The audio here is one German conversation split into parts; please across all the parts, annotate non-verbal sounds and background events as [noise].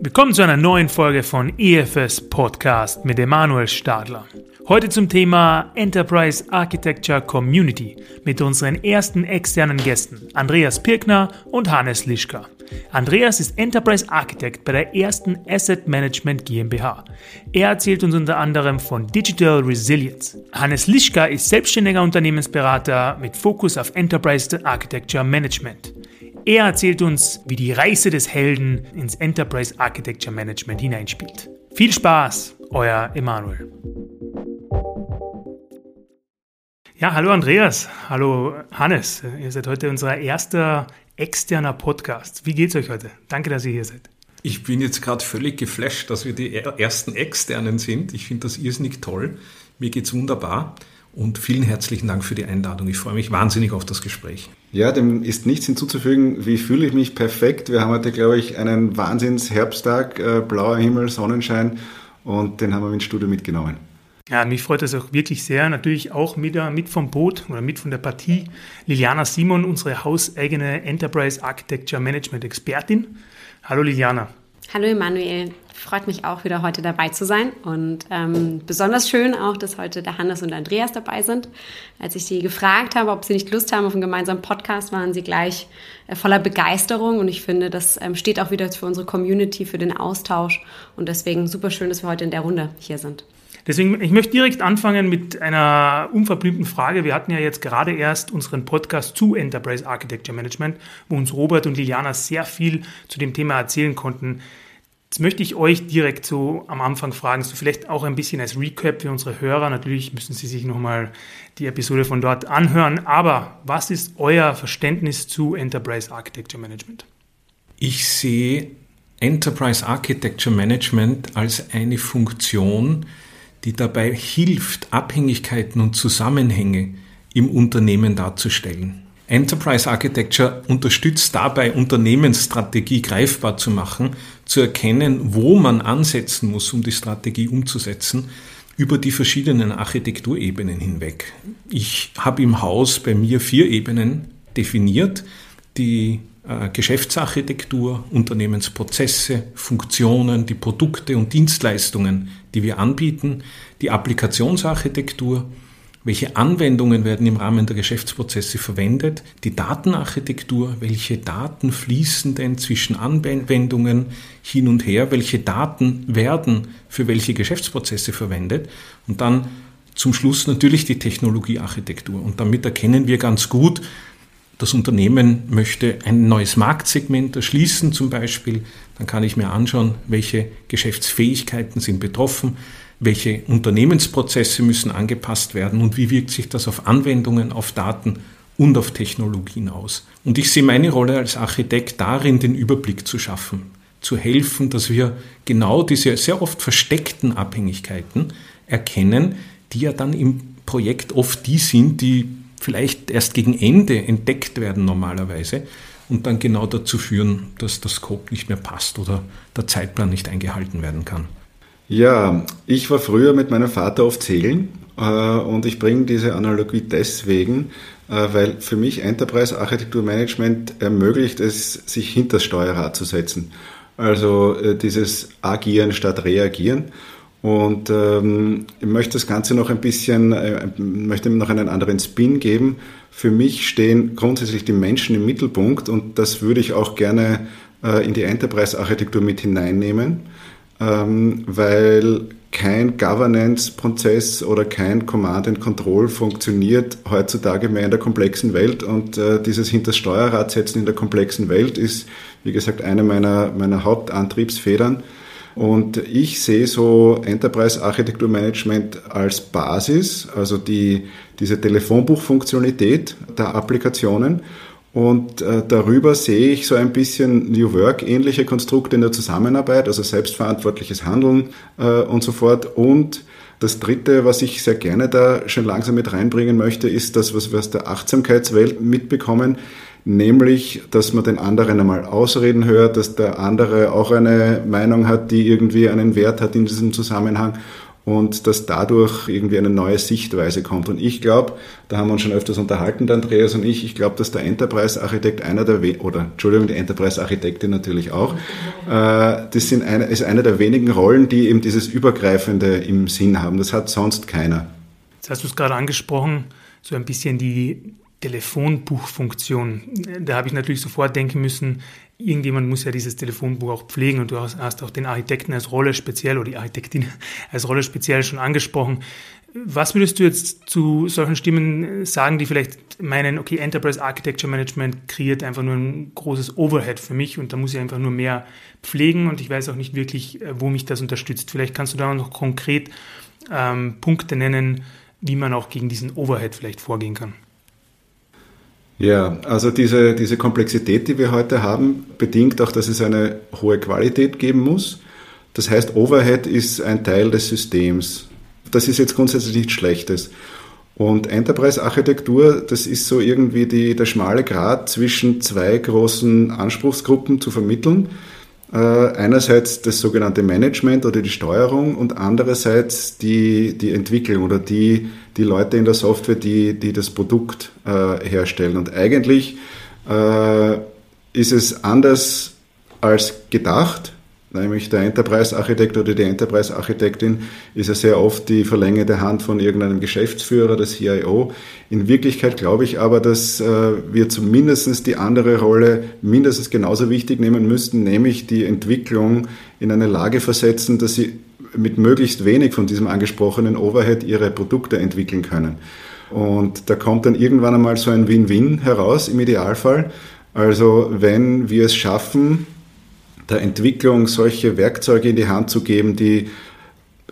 Willkommen zu einer neuen Folge von EFS Podcast mit Emanuel Stadler. Heute zum Thema Enterprise Architecture Community mit unseren ersten externen Gästen Andreas Pirkner und Hannes Lischka. Andreas ist Enterprise Architect bei der ersten Asset Management GmbH. Er erzählt uns unter anderem von Digital Resilience. Hannes Lischka ist selbstständiger Unternehmensberater mit Fokus auf Enterprise Architecture Management. Er erzählt uns, wie die Reise des Helden ins Enterprise Architecture Management hineinspielt. Viel Spaß, euer Emanuel. Ja, hallo Andreas, hallo Hannes. Ihr seid heute unser erster externer Podcast. Wie geht's euch heute? Danke, dass ihr hier seid. Ich bin jetzt gerade völlig geflasht, dass wir die ersten externen sind. Ich finde das irrsinnig toll. Mir geht's wunderbar und vielen herzlichen Dank für die Einladung. Ich freue mich wahnsinnig auf das Gespräch. Ja, dem ist nichts hinzuzufügen. Wie fühle ich mich perfekt? Wir haben heute, glaube ich, einen Wahnsinns-Herbsttag, äh, blauer Himmel, Sonnenschein und den haben wir ins Studio mitgenommen. Ja, mich freut das auch wirklich sehr. Natürlich auch mit, mit vom Boot oder mit von der Partie Liliana Simon, unsere hauseigene Enterprise Architecture Management Expertin. Hallo Liliana. Hallo Emanuel, freut mich auch wieder heute dabei zu sein und ähm, besonders schön auch, dass heute der Hannes und Andreas dabei sind. Als ich sie gefragt habe, ob sie nicht Lust haben auf einen gemeinsamen Podcast, waren sie gleich äh, voller Begeisterung und ich finde, das ähm, steht auch wieder für unsere Community, für den Austausch und deswegen super schön, dass wir heute in der Runde hier sind. Deswegen, ich möchte direkt anfangen mit einer unverblümten Frage. Wir hatten ja jetzt gerade erst unseren Podcast zu Enterprise Architecture Management, wo uns Robert und Liliana sehr viel zu dem Thema erzählen konnten. Jetzt möchte ich euch direkt so am Anfang fragen, so vielleicht auch ein bisschen als Recap für unsere Hörer. Natürlich müssen Sie sich nochmal die Episode von dort anhören. Aber was ist euer Verständnis zu Enterprise Architecture Management? Ich sehe Enterprise Architecture Management als eine Funktion, die dabei hilft, Abhängigkeiten und Zusammenhänge im Unternehmen darzustellen. Enterprise Architecture unterstützt dabei, Unternehmensstrategie greifbar zu machen, zu erkennen, wo man ansetzen muss, um die Strategie umzusetzen, über die verschiedenen Architekturebenen hinweg. Ich habe im Haus bei mir vier Ebenen definiert. Die Geschäftsarchitektur, Unternehmensprozesse, Funktionen, die Produkte und Dienstleistungen, die wir anbieten, die Applikationsarchitektur, welche Anwendungen werden im Rahmen der Geschäftsprozesse verwendet, die Datenarchitektur, welche Daten fließen denn zwischen Anwendungen hin und her, welche Daten werden für welche Geschäftsprozesse verwendet und dann zum Schluss natürlich die Technologiearchitektur. Und damit erkennen wir ganz gut, das Unternehmen möchte ein neues Marktsegment erschließen zum Beispiel, dann kann ich mir anschauen, welche Geschäftsfähigkeiten sind betroffen, welche Unternehmensprozesse müssen angepasst werden und wie wirkt sich das auf Anwendungen, auf Daten und auf Technologien aus. Und ich sehe meine Rolle als Architekt darin, den Überblick zu schaffen, zu helfen, dass wir genau diese sehr oft versteckten Abhängigkeiten erkennen, die ja dann im Projekt oft die sind, die vielleicht erst gegen Ende entdeckt werden normalerweise und dann genau dazu führen, dass der Scope nicht mehr passt oder der Zeitplan nicht eingehalten werden kann. Ja, ich war früher mit meinem Vater oft segeln äh, und ich bringe diese Analogie deswegen, äh, weil für mich Enterprise Architektur Management ermöglicht es, sich hinter das Steuerrad zu setzen. Also äh, dieses Agieren statt Reagieren. Und ähm, ich möchte das Ganze noch ein bisschen, äh, möchte noch einen anderen Spin geben. Für mich stehen grundsätzlich die Menschen im Mittelpunkt und das würde ich auch gerne äh, in die Enterprise-Architektur mit hineinnehmen ähm, weil kein Governance-Prozess oder kein Command and Control funktioniert heutzutage mehr in der komplexen Welt und äh, dieses hinter Steuerrad setzen in der komplexen Welt ist, wie gesagt, eine meiner, meiner Hauptantriebsfedern. Und ich sehe so Enterprise Architektur Management als Basis, also die, diese Telefonbuchfunktionalität der Applikationen und äh, darüber sehe ich so ein bisschen New Work-ähnliche Konstrukte in der Zusammenarbeit, also selbstverantwortliches Handeln äh, und so fort. Und das Dritte, was ich sehr gerne da schon langsam mit reinbringen möchte, ist das, was wir aus der Achtsamkeitswelt mitbekommen, nämlich, dass man den anderen einmal ausreden hört, dass der andere auch eine Meinung hat, die irgendwie einen Wert hat in diesem Zusammenhang und dass dadurch irgendwie eine neue Sichtweise kommt. Und ich glaube, da haben wir uns schon öfters unterhalten, Andreas und ich, ich glaube, dass der Enterprise-Architekt einer der, oder Entschuldigung, die Enterprise-Architektin natürlich auch, äh, das sind eine, ist eine der wenigen Rollen, die eben dieses Übergreifende im Sinn haben. Das hat sonst keiner. Jetzt hast du es gerade angesprochen, so ein bisschen die Telefonbuchfunktion. Da habe ich natürlich sofort denken müssen, irgendjemand muss ja dieses Telefonbuch auch pflegen und du hast, auch den Architekten als Rolle speziell oder die Architektin [laughs] als Rolle speziell schon angesprochen. Was würdest du jetzt zu solchen Stimmen sagen, die vielleicht meinen, okay, Enterprise Architecture Management kreiert einfach nur ein großes Overhead für mich und da muss ich einfach nur mehr pflegen und ich weiß auch nicht wirklich, äh, wo mich das unterstützt. Vielleicht kannst du da noch konkret ähm, Punkte nennen, wie man auch gegen diesen Overhead vielleicht vorgehen kann. Ja, also diese, diese Komplexität, die wir heute haben, bedingt auch, dass es eine hohe Qualität geben muss. Das heißt, Overhead ist ein Teil des Systems. Das ist jetzt grundsätzlich nichts Schlechtes. Und Enterprise-Architektur, das ist so irgendwie die, der schmale Grat zwischen zwei großen Anspruchsgruppen zu vermitteln. Äh, einerseits das sogenannte Management oder die Steuerung und andererseits die, die Entwicklung oder die, die Leute in der Software, die, die das Produkt äh, herstellen. Und eigentlich äh, ist es anders als gedacht nämlich der Enterprise-Architekt oder die Enterprise-Architektin ist ja sehr oft die verlängerte Hand von irgendeinem Geschäftsführer, des CIO. In Wirklichkeit glaube ich aber, dass äh, wir zumindest die andere Rolle mindestens genauso wichtig nehmen müssten, nämlich die Entwicklung in eine Lage versetzen, dass sie mit möglichst wenig von diesem angesprochenen Overhead ihre Produkte entwickeln können. Und da kommt dann irgendwann einmal so ein Win-Win heraus im Idealfall. Also wenn wir es schaffen, der Entwicklung solche Werkzeuge in die Hand zu geben, die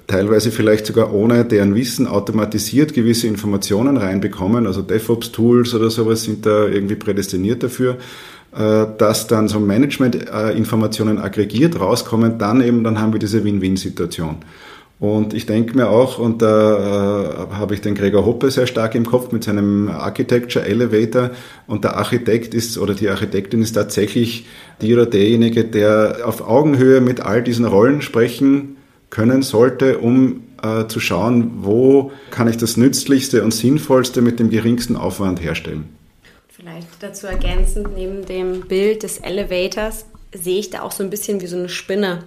teilweise vielleicht sogar ohne deren Wissen automatisiert gewisse Informationen reinbekommen, also DevOps-Tools oder sowas sind da irgendwie prädestiniert dafür, äh, dass dann so Management-Informationen aggregiert rauskommen, dann eben, dann haben wir diese Win-Win-Situation. Und ich denke mir auch, und da äh, habe ich den Gregor Hoppe sehr stark im Kopf mit seinem Architecture Elevator. Und der Architekt ist oder die Architektin ist tatsächlich die oder derjenige, der auf Augenhöhe mit all diesen Rollen sprechen können sollte, um äh, zu schauen, wo kann ich das Nützlichste und Sinnvollste mit dem geringsten Aufwand herstellen. Vielleicht dazu ergänzend, neben dem Bild des Elevators sehe ich da auch so ein bisschen wie so eine Spinne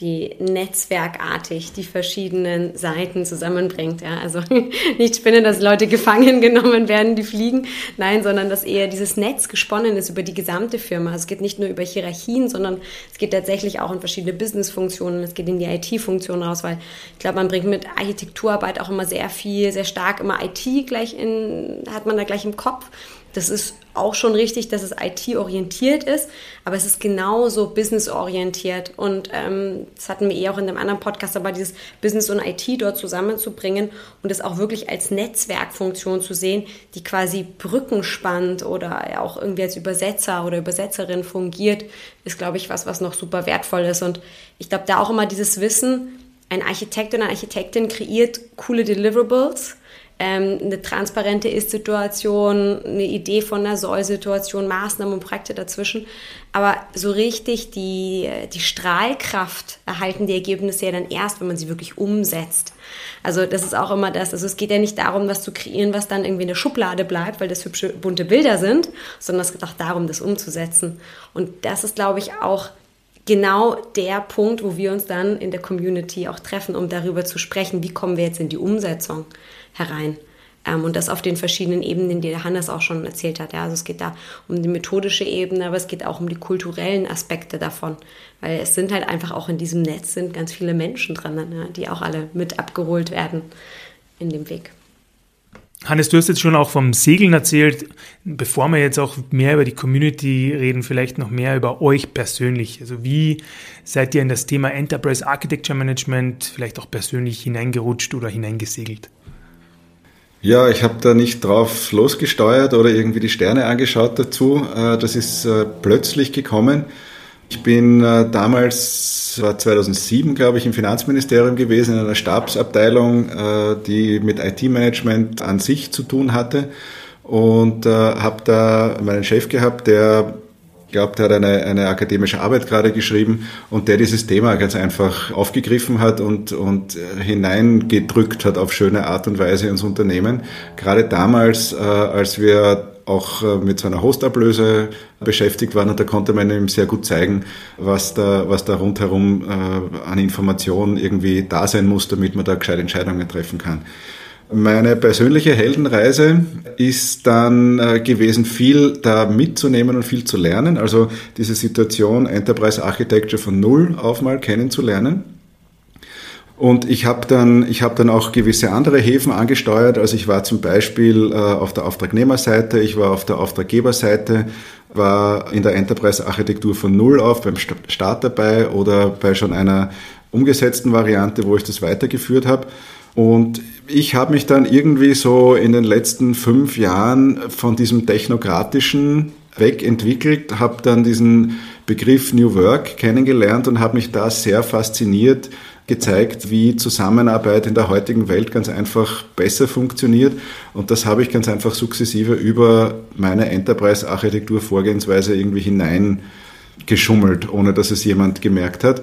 die netzwerkartig die verschiedenen Seiten zusammenbringt. Ja? Also [laughs] nicht Spinne, dass Leute gefangen genommen werden, die fliegen, nein, sondern dass eher dieses Netz gesponnen ist über die gesamte Firma. Also es geht nicht nur über Hierarchien, sondern es geht tatsächlich auch in verschiedene Business-Funktionen, es geht in die IT-Funktion raus, weil ich glaube, man bringt mit Architekturarbeit auch immer sehr viel, sehr stark immer IT gleich in, hat man da gleich im Kopf. Das ist auch schon richtig, dass es IT-orientiert ist, aber es ist genauso business-orientiert. Und ähm, das hatten wir eh auch in dem anderen Podcast, aber dieses Business und IT dort zusammenzubringen und es auch wirklich als Netzwerkfunktion zu sehen, die quasi Brücken spannt oder auch irgendwie als Übersetzer oder Übersetzerin fungiert, ist, glaube ich, was, was noch super wertvoll ist. Und ich glaube, da auch immer dieses Wissen, ein Architekt oder eine Architektin kreiert coole Deliverables ähm, eine transparente Ist-Situation, eine Idee von einer Soll-Situation, Maßnahmen und Projekte dazwischen. Aber so richtig die, die Strahlkraft erhalten die Ergebnisse ja dann erst, wenn man sie wirklich umsetzt. Also das ist auch immer das. Also es geht ja nicht darum, was zu kreieren, was dann irgendwie in der Schublade bleibt, weil das hübsche bunte Bilder sind, sondern es geht auch darum, das umzusetzen. Und das ist, glaube ich, auch genau der Punkt, wo wir uns dann in der Community auch treffen, um darüber zu sprechen, wie kommen wir jetzt in die Umsetzung herein. Ähm, und das auf den verschiedenen Ebenen, die der Hannes auch schon erzählt hat. Ja, also es geht da um die methodische Ebene, aber es geht auch um die kulturellen Aspekte davon. Weil es sind halt einfach auch in diesem Netz sind ganz viele Menschen drin, ne, die auch alle mit abgeholt werden in dem Weg. Hannes, du hast jetzt schon auch vom Segeln erzählt. Bevor wir jetzt auch mehr über die Community reden, vielleicht noch mehr über euch persönlich. Also wie seid ihr in das Thema Enterprise Architecture Management vielleicht auch persönlich hineingerutscht oder hineingesegelt? Ja, ich habe da nicht drauf losgesteuert oder irgendwie die Sterne angeschaut dazu. Äh, das ist äh, plötzlich gekommen. Ich bin äh, damals, war 2007, glaube ich, im Finanzministerium gewesen, in einer Stabsabteilung, die mit IT-Management an sich zu tun hatte und habe da meinen Chef gehabt, der glaube, der hat eine, eine akademische Arbeit gerade geschrieben und der dieses Thema ganz einfach aufgegriffen hat und, und hineingedrückt hat auf schöne Art und Weise ins Unternehmen. Gerade damals, äh, als wir auch äh, mit so einer Hostablöse beschäftigt waren und da konnte man ihm sehr gut zeigen, was da, was da rundherum äh, an Informationen irgendwie da sein muss, damit man da gescheite Entscheidungen treffen kann. Meine persönliche Heldenreise ist dann äh, gewesen, viel da mitzunehmen und viel zu lernen. Also diese Situation Enterprise Architecture von Null auf mal kennenzulernen. Und ich habe dann, ich habe dann auch gewisse andere Häfen angesteuert. Also ich war zum Beispiel äh, auf der Auftragnehmerseite, ich war auf der Auftraggeberseite, war in der Enterprise-Architektur von Null auf beim Start dabei oder bei schon einer umgesetzten Variante, wo ich das weitergeführt habe. Und ich habe mich dann irgendwie so in den letzten fünf Jahren von diesem technokratischen wegentwickelt, habe dann diesen Begriff New Work kennengelernt und habe mich da sehr fasziniert gezeigt, wie Zusammenarbeit in der heutigen Welt ganz einfach besser funktioniert. Und das habe ich ganz einfach sukzessive über meine Enterprise-Architektur-Vorgehensweise irgendwie hineingeschummelt, ohne dass es jemand gemerkt hat.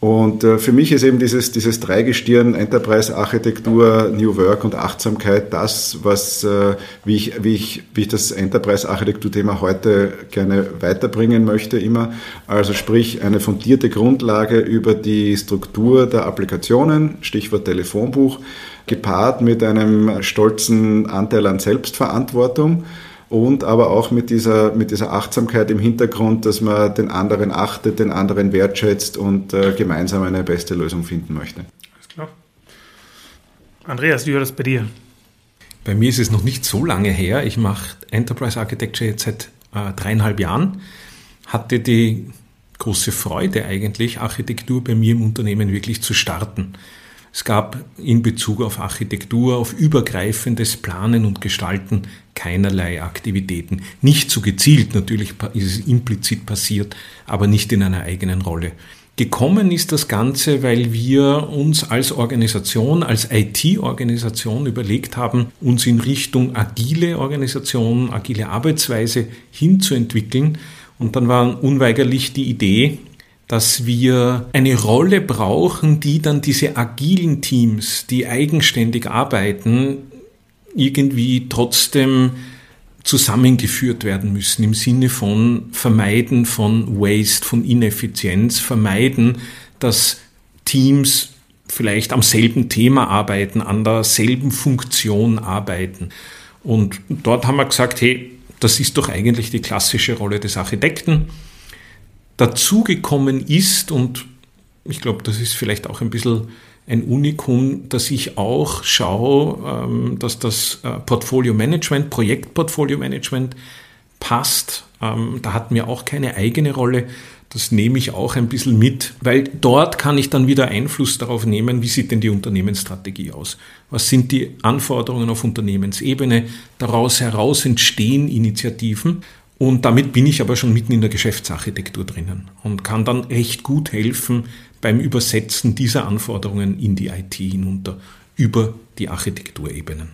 Und äh, für mich ist eben dieses, dieses Dreigestirn Enterprise-Architektur, New Work und Achtsamkeit das, was, äh, wie, ich, wie, ich, wie ich das Enterprise-Architektur-Thema heute gerne weiterbringen möchte immer. Also sprich eine fundierte Grundlage über die Struktur der Applikationen, Stichwort Telefonbuch, gepaart mit einem stolzen Anteil an Selbstverantwortung und aber auch mit dieser, mit dieser Achtsamkeit im Hintergrund, dass man den anderen achtet, den anderen wertschätzt und äh, gemeinsam eine beste Lösung finden möchte. Alles klar. Andreas, wie war das bei dir? Bei mir ist es noch nicht so lange her. Ich mache Enterprise Architecture jetzt seit äh, dreieinhalb Jahren. Hatte die große Freude eigentlich, Architektur bei mir im Unternehmen wirklich zu starten. Es gab in Bezug auf Architektur, auf übergreifendes Planen und Gestalten keinerlei Aktivitäten. Nicht so gezielt, natürlich ist es implizit passiert, aber nicht in einer eigenen Rolle. Gekommen ist das Ganze, weil wir uns als Organisation, als IT-Organisation überlegt haben, uns in Richtung agile Organisation, agile Arbeitsweise hinzuentwickeln. Und dann war unweigerlich die Idee, dass wir eine Rolle brauchen, die dann diese agilen Teams, die eigenständig arbeiten, irgendwie trotzdem zusammengeführt werden müssen im Sinne von Vermeiden von Waste, von Ineffizienz, vermeiden, dass Teams vielleicht am selben Thema arbeiten, an derselben Funktion arbeiten. Und dort haben wir gesagt, hey, das ist doch eigentlich die klassische Rolle des Architekten dazugekommen ist, und ich glaube, das ist vielleicht auch ein bisschen ein Unikum, dass ich auch schaue, ähm, dass das äh, Portfolio Management, Projektportfolio Management passt. Ähm, da hat mir auch keine eigene Rolle. Das nehme ich auch ein bisschen mit, weil dort kann ich dann wieder Einfluss darauf nehmen, wie sieht denn die Unternehmensstrategie aus? Was sind die Anforderungen auf Unternehmensebene? Daraus heraus entstehen Initiativen und damit bin ich aber schon mitten in der Geschäftsarchitektur drinnen und kann dann recht gut helfen beim Übersetzen dieser Anforderungen in die IT hinunter über die Architekturebenen.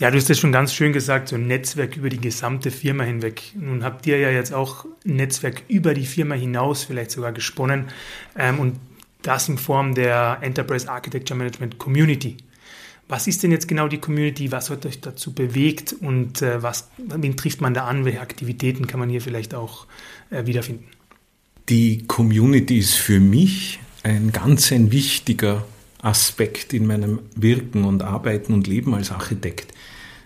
Ja, du hast das schon ganz schön gesagt, so ein Netzwerk über die gesamte Firma hinweg. Nun habt ihr ja jetzt auch ein Netzwerk über die Firma hinaus vielleicht sogar gesponnen ähm, und das in Form der Enterprise Architecture Management Community. Was ist denn jetzt genau die Community? Was hat euch dazu bewegt und äh, was, wen trifft man da an? Welche Aktivitäten kann man hier vielleicht auch äh, wiederfinden? Die Community ist für mich ein ganz ein wichtiger Aspekt in meinem Wirken und Arbeiten und Leben als Architekt,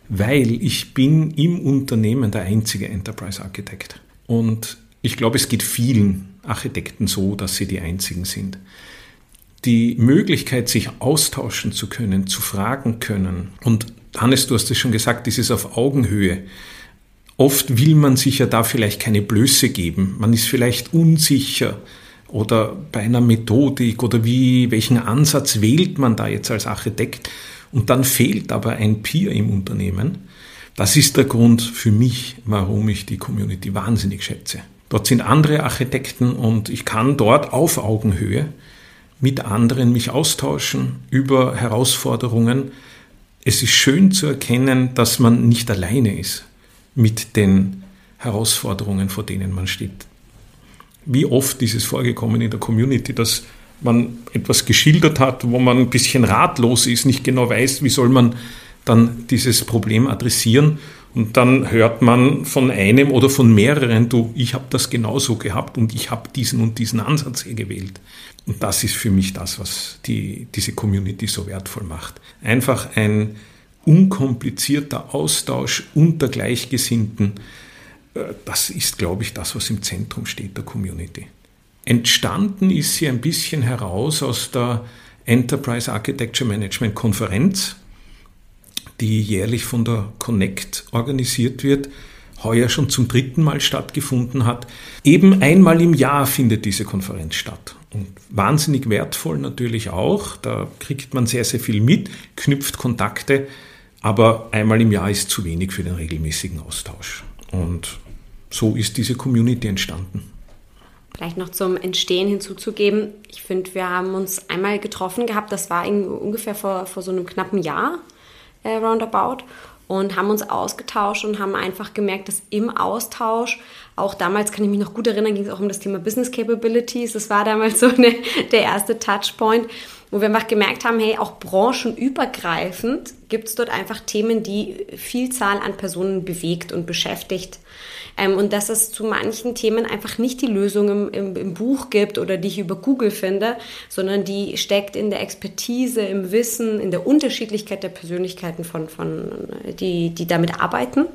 weil ich bin im Unternehmen der einzige Enterprise-Architekt. Und ich glaube, es geht vielen Architekten so, dass sie die einzigen sind die Möglichkeit, sich austauschen zu können, zu fragen können. Und Hannes, du hast es schon gesagt, dieses auf Augenhöhe. Oft will man sich ja da vielleicht keine Blöße geben. Man ist vielleicht unsicher oder bei einer Methodik oder wie, welchen Ansatz wählt man da jetzt als Architekt? Und dann fehlt aber ein Peer im Unternehmen. Das ist der Grund für mich, warum ich die Community wahnsinnig schätze. Dort sind andere Architekten und ich kann dort auf Augenhöhe mit anderen mich austauschen über Herausforderungen. Es ist schön zu erkennen, dass man nicht alleine ist mit den Herausforderungen, vor denen man steht. Wie oft ist es vorgekommen in der Community, dass man etwas geschildert hat, wo man ein bisschen ratlos ist, nicht genau weiß, wie soll man dann dieses Problem adressieren. Und dann hört man von einem oder von mehreren, du, ich habe das genauso gehabt und ich habe diesen und diesen Ansatz hier gewählt. Und das ist für mich das, was die, diese Community so wertvoll macht. Einfach ein unkomplizierter Austausch unter Gleichgesinnten. Äh, das ist, glaube ich, das, was im Zentrum steht der Community. Entstanden ist sie ein bisschen heraus aus der Enterprise Architecture Management Konferenz, die jährlich von der Connect organisiert wird, heuer schon zum dritten Mal stattgefunden hat. Eben einmal im Jahr findet diese Konferenz statt. Und wahnsinnig wertvoll natürlich auch. Da kriegt man sehr, sehr viel mit, knüpft Kontakte, aber einmal im Jahr ist zu wenig für den regelmäßigen Austausch. Und so ist diese Community entstanden. Vielleicht noch zum Entstehen hinzuzugeben. Ich finde, wir haben uns einmal getroffen gehabt, das war ungefähr vor, vor so einem knappen Jahr, äh, roundabout, und haben uns ausgetauscht und haben einfach gemerkt, dass im Austausch, auch damals kann ich mich noch gut erinnern, ging es auch um das Thema Business Capabilities. Das war damals so eine, [laughs] der erste Touchpoint, wo wir einfach gemerkt haben, hey, auch branchenübergreifend gibt es dort einfach Themen, die Vielzahl an Personen bewegt und beschäftigt. Ähm, und dass es zu manchen Themen einfach nicht die Lösung im, im, im, Buch gibt oder die ich über Google finde, sondern die steckt in der Expertise, im Wissen, in der Unterschiedlichkeit der Persönlichkeiten von, von die, die damit arbeiten.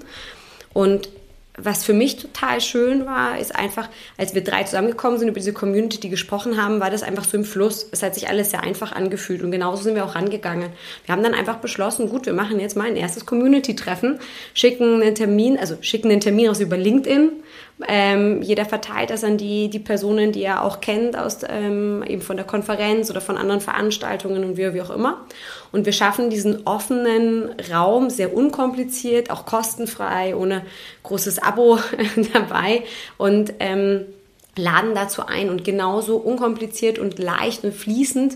Und was für mich total schön war, ist einfach, als wir drei zusammengekommen sind, über diese Community, die gesprochen haben, war das einfach so im Fluss. Es hat sich alles sehr einfach angefühlt und genauso sind wir auch rangegangen. Wir haben dann einfach beschlossen, gut, wir machen jetzt mal ein erstes Community-Treffen, schicken einen Termin, also schicken den Termin aus über LinkedIn, ähm, jeder verteilt das an die, die Personen, die er auch kennt, aus, ähm, eben von der Konferenz oder von anderen Veranstaltungen und wie, wie auch immer. Und wir schaffen diesen offenen Raum sehr unkompliziert, auch kostenfrei, ohne großes Abo [laughs] dabei und ähm, laden dazu ein. Und genauso unkompliziert und leicht und fließend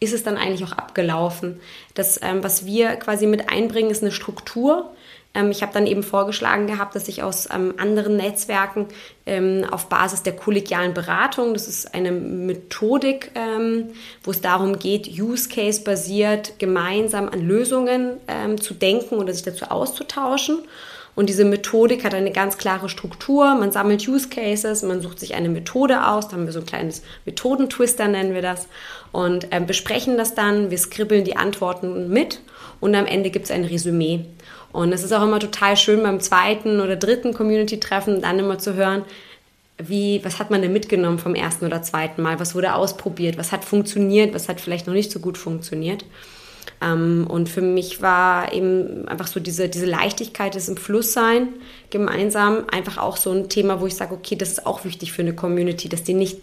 ist es dann eigentlich auch abgelaufen. Das, ähm, was wir quasi mit einbringen, ist eine Struktur ähm, ich habe dann eben vorgeschlagen gehabt, dass ich aus ähm, anderen Netzwerken ähm, auf Basis der kollegialen Beratung, das ist eine Methodik, wo es darum geht, Use Case basiert gemeinsam an Lösungen zu denken oder sich dazu auszutauschen. Und diese Methodik hat eine ganz klare Struktur. Man sammelt Use Cases, man sucht sich eine Methode aus. Da haben wir so ein kleines Methodentwister, nennen wir das. Und äh, besprechen das dann. Wir skribbeln die Antworten mit. Und am Ende gibt es ein Resümee. Und es ist auch immer total schön beim zweiten oder dritten Community-Treffen dann immer zu hören, wie, was hat man denn mitgenommen vom ersten oder zweiten Mal? Was wurde ausprobiert? Was hat funktioniert? Was hat vielleicht noch nicht so gut funktioniert? Ähm, und für mich war eben einfach so diese, diese Leichtigkeit des im Fluss sein, gemeinsam einfach auch so ein Thema, wo ich sage, okay, das ist auch wichtig für eine Community, dass die nicht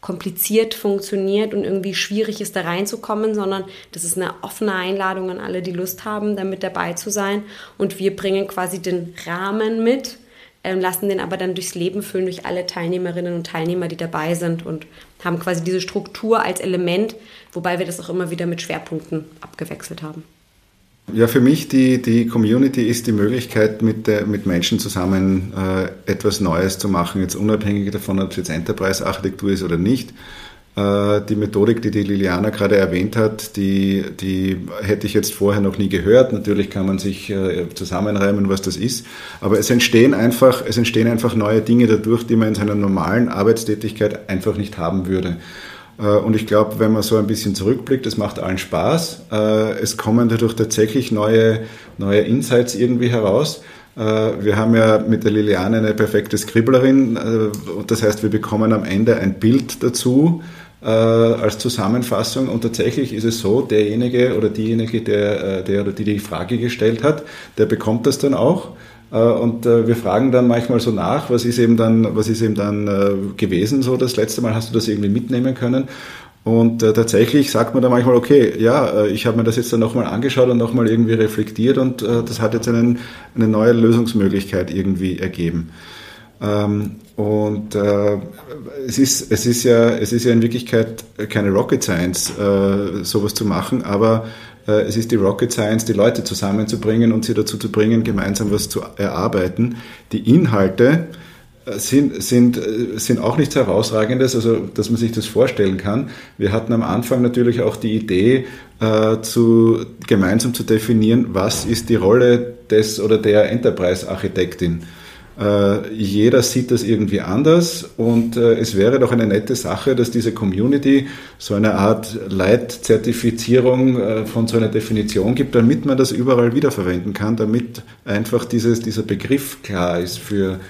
kompliziert funktioniert und irgendwie schwierig ist, da reinzukommen, sondern das ist eine offene Einladung an alle, die Lust haben, da mit dabei zu sein. Und wir bringen quasi den Rahmen mit, äh, lassen den aber dann durchs Leben füllen, durch alle Teilnehmerinnen und Teilnehmer, die dabei sind und haben quasi diese Struktur als Element, wobei wir das auch immer wieder mit Schwerpunkten abgewechselt haben. Ja, für mich die, die Community ist die Möglichkeit, mit, der, mit Menschen zusammen äh, etwas Neues zu machen, jetzt unabhängig davon, ob es jetzt Enterprise-Architektur ist oder nicht. Äh, die Methodik, die die Liliana gerade erwähnt hat, die, die hätte ich jetzt vorher noch nie gehört. Natürlich kann man sich äh, zusammenreimen, was das ist. Aber es entstehen einfach, es entstehen einfach neue Dinge dadurch, die man in seiner normalen Arbeitstätigkeit einfach nicht haben würde. Äh, und ich glaube, wenn man so ein bisschen zurückblickt, es macht allen Spaß. Es kommen dadurch tatsächlich neue, neue Insights irgendwie heraus. Wir haben ja mit der Liliane eine perfekte Skribblerin. Das heißt, wir bekommen am Ende ein Bild dazu als Zusammenfassung. Und tatsächlich ist es so, derjenige oder diejenige, der, der oder die die Frage gestellt hat, der bekommt das dann auch. Äh, und äh, wir fragen dann manchmal so nach, was ist eben dann, was ist eben dann äh, gewesen so das letzte Mal, hast du das irgendwie mitnehmen können? Und äh, tatsächlich sagt man dann manchmal, okay, ja, ich habe mir das jetzt dann nochmal angeschaut und nochmal irgendwie reflektiert und äh, das hat jetzt einen, eine neue Lösungsmöglichkeit irgendwie ergeben. Ähm, und äh, es, ist, es, ist ja, es ist ja in Wirklichkeit keine Rocket Science, äh, sowas zu machen, aber äh, es ist die Rocket Science, die Leute zusammenzubringen und sie dazu zu bringen, gemeinsam was zu erarbeiten. Die Inhalte, sind, sind, sind auch nichts Herausragendes, also dass man sich das vorstellen kann. Wir hatten am Anfang natürlich auch die Idee, äh, zu, gemeinsam zu definieren, was ist die Rolle des oder der Enterprise-Architektin. Äh, jeder sieht das irgendwie anders und äh, es wäre doch eine nette Sache, dass diese Community so eine Art Leitzertifizierung äh, von so einer Definition gibt, damit man das überall wiederverwenden kann, damit einfach dieses, dieser Begriff klar ist für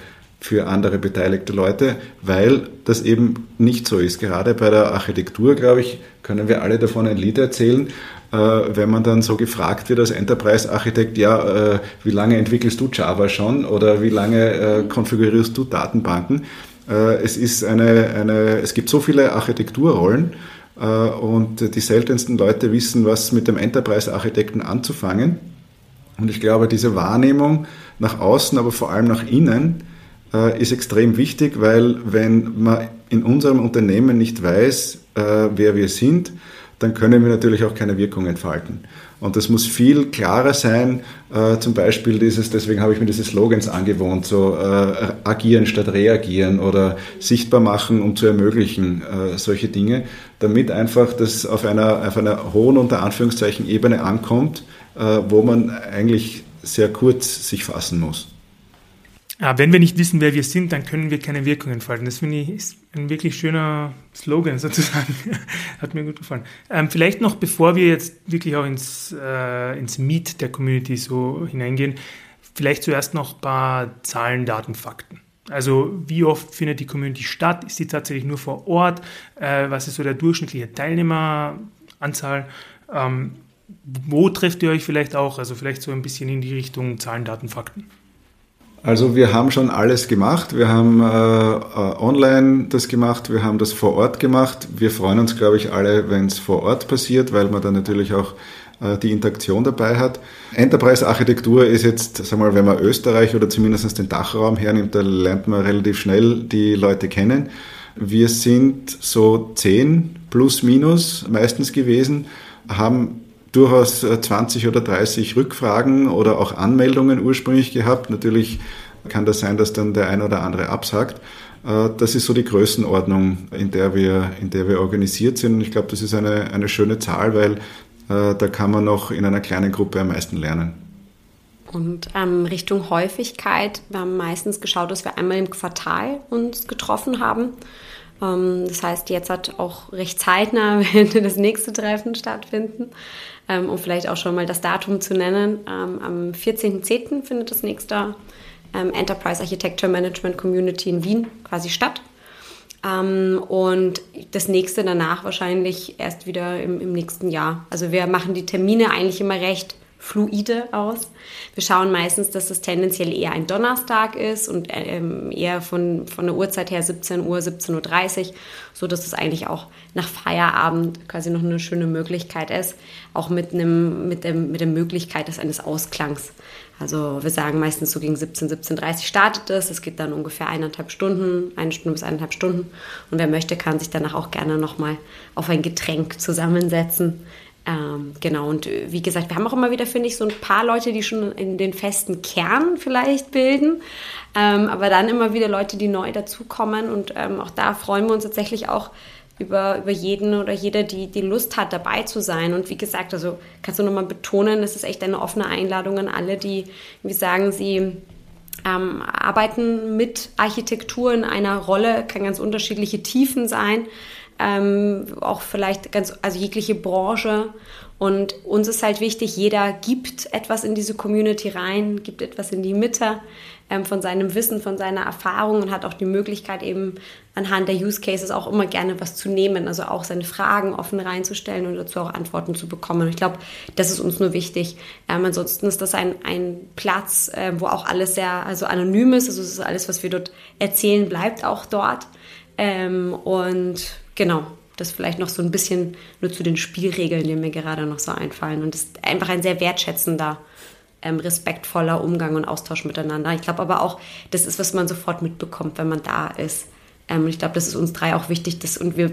für andere beteiligte Leute, weil das eben nicht so ist. Gerade bei der Architektur, glaube ich, können wir alle davon ein Lied erzählen. Äh, wenn man dann so gefragt wird als Enterprise-Architekt, ja, äh, wie lange entwickelst du Java schon oder wie lange äh, konfigurierst du Datenbanken? Es ist eine, eine, es gibt so viele Architekturrollen und die seltensten Leute wissen, was mit dem Enterprise-Architekten anzufangen. Und ich glaube, diese Wahrnehmung nach außen, aber vor allem nach innen, ist extrem wichtig, weil wenn man in unserem Unternehmen nicht weiß, wer wir sind, dann können wir natürlich auch keine Wirkung entfalten. Und das muss viel klarer sein, äh, zum Beispiel dieses, deswegen habe ich mir diese Slogans angewohnt, so äh, agieren statt reagieren oder sichtbar machen, um zu ermöglichen, äh, solche Dinge, damit einfach das auf einer, auf einer hohen, unter Anführungszeichen, Ebene ankommt, äh, wo man eigentlich sehr kurz sich fassen muss. Ja, wenn wir nicht wissen, wer wir sind, dann können wir keine Wirkung entfalten. Das finde ich ein wirklich schöner Slogan sozusagen. [laughs] Hat mir gut gefallen. Ähm, vielleicht noch, bevor wir jetzt wirklich auch ins, äh, ins Meet der Community so hineingehen, vielleicht zuerst noch ein paar Zahlen, Daten, Fakten. Also wie oft findet die Community statt? Ist sie tatsächlich nur vor Ort? Äh, was ist so der durchschnittliche Teilnehmeranzahl? Ähm, wo trefft ihr euch vielleicht auch? Also vielleicht so ein bisschen in die Richtung Zahlen, Daten, Fakten. Also wir haben schon alles gemacht. Wir haben äh, äh, online das gemacht, wir haben das vor Ort gemacht. Wir freuen uns, glaube ich, alle, wenn es vor Ort passiert, weil man dann natürlich auch äh, die Interaktion dabei hat. Enterprise-Architektur ist jetzt, wir mal, wenn man Österreich oder zumindest den Dachraum hernimmt, da lernt man relativ schnell die Leute kennen. Wir sind so zehn plus minus meistens gewesen, haben durchaus 20 äh, oder 30 Rückfragen oder auch Anmeldungen ursprünglich gehabt. Natürlich kann das sein, dass dann der ein oder andere absagt. Äh, das ist so die Größenordnung, in der wir, in der wir organisiert sind. Und ich glaube, das ist eine, eine schöne Zahl, weil äh, da kann man noch in einer kleinen Gruppe am meisten lernen. Und ähm, Richtung Häufigkeit, wir haben meistens geschaut, dass wir einmal im Quartal uns getroffen haben. Ähm, das heißt, jetzt hat auch recht zeitnah [laughs] das nächste Treffen stattfinden ähm, um vielleicht auch schon mal das Datum zu nennen. Ähm, am 14.10. findet das nächste Enterprise Architecture Management Community in Wien quasi statt. Und das nächste danach wahrscheinlich erst wieder im, im nächsten Jahr. Also wir machen die Termine eigentlich immer recht fluide aus. Wir schauen meistens, dass es tendenziell eher ein Donnerstag ist und ähm, eher von, von der Uhrzeit her 17 Uhr, 17.30 Uhr, so dass es eigentlich auch nach Feierabend quasi noch eine schöne Möglichkeit ist, auch mit, einem, mit, dem, mit der Möglichkeit des eines Ausklangs. Also wir sagen meistens so gegen 17, 17.30 Uhr startet es. Es geht dann ungefähr eineinhalb Stunden, eine Stunde bis eineinhalb Stunden. Und wer möchte, kann sich danach auch gerne nochmal auf ein Getränk zusammensetzen ähm, genau, und äh, wie gesagt, wir haben auch immer wieder, finde ich, so ein paar Leute, die schon in den festen Kern vielleicht bilden, ähm, aber dann immer wieder Leute, die neu dazukommen. Und ähm, auch da freuen wir uns tatsächlich auch über, über jeden oder jede, die, die Lust hat, dabei zu sein. Und wie gesagt, also kannst du nochmal betonen, es ist echt eine offene Einladung an alle, die, wie sagen sie, ähm, arbeiten mit Architektur in einer Rolle, kann ganz unterschiedliche Tiefen sein ähm, auch vielleicht ganz, also jegliche Branche. Und uns ist halt wichtig, jeder gibt etwas in diese Community rein, gibt etwas in die Mitte ähm, von seinem Wissen, von seiner Erfahrung und hat auch die Möglichkeit eben anhand der Use Cases auch immer gerne was zu nehmen, also auch seine Fragen offen reinzustellen und dazu auch Antworten zu bekommen. Ich glaube, das ist uns nur wichtig. Ähm, ansonsten ist das ein, ein Platz, äh, wo auch alles sehr also anonym ist. Also es ist alles, was wir dort erzählen, bleibt auch dort. Ähm, und genau, das vielleicht noch so ein bisschen nur zu den Spielregeln, die mir gerade noch so einfallen. Und es ist einfach ein sehr wertschätzender, ähm, respektvoller Umgang und Austausch miteinander. Ich glaube aber auch, das ist, was man sofort mitbekommt, wenn man da ist. Ähm, ich glaube, das ist uns drei auch wichtig dass, und wir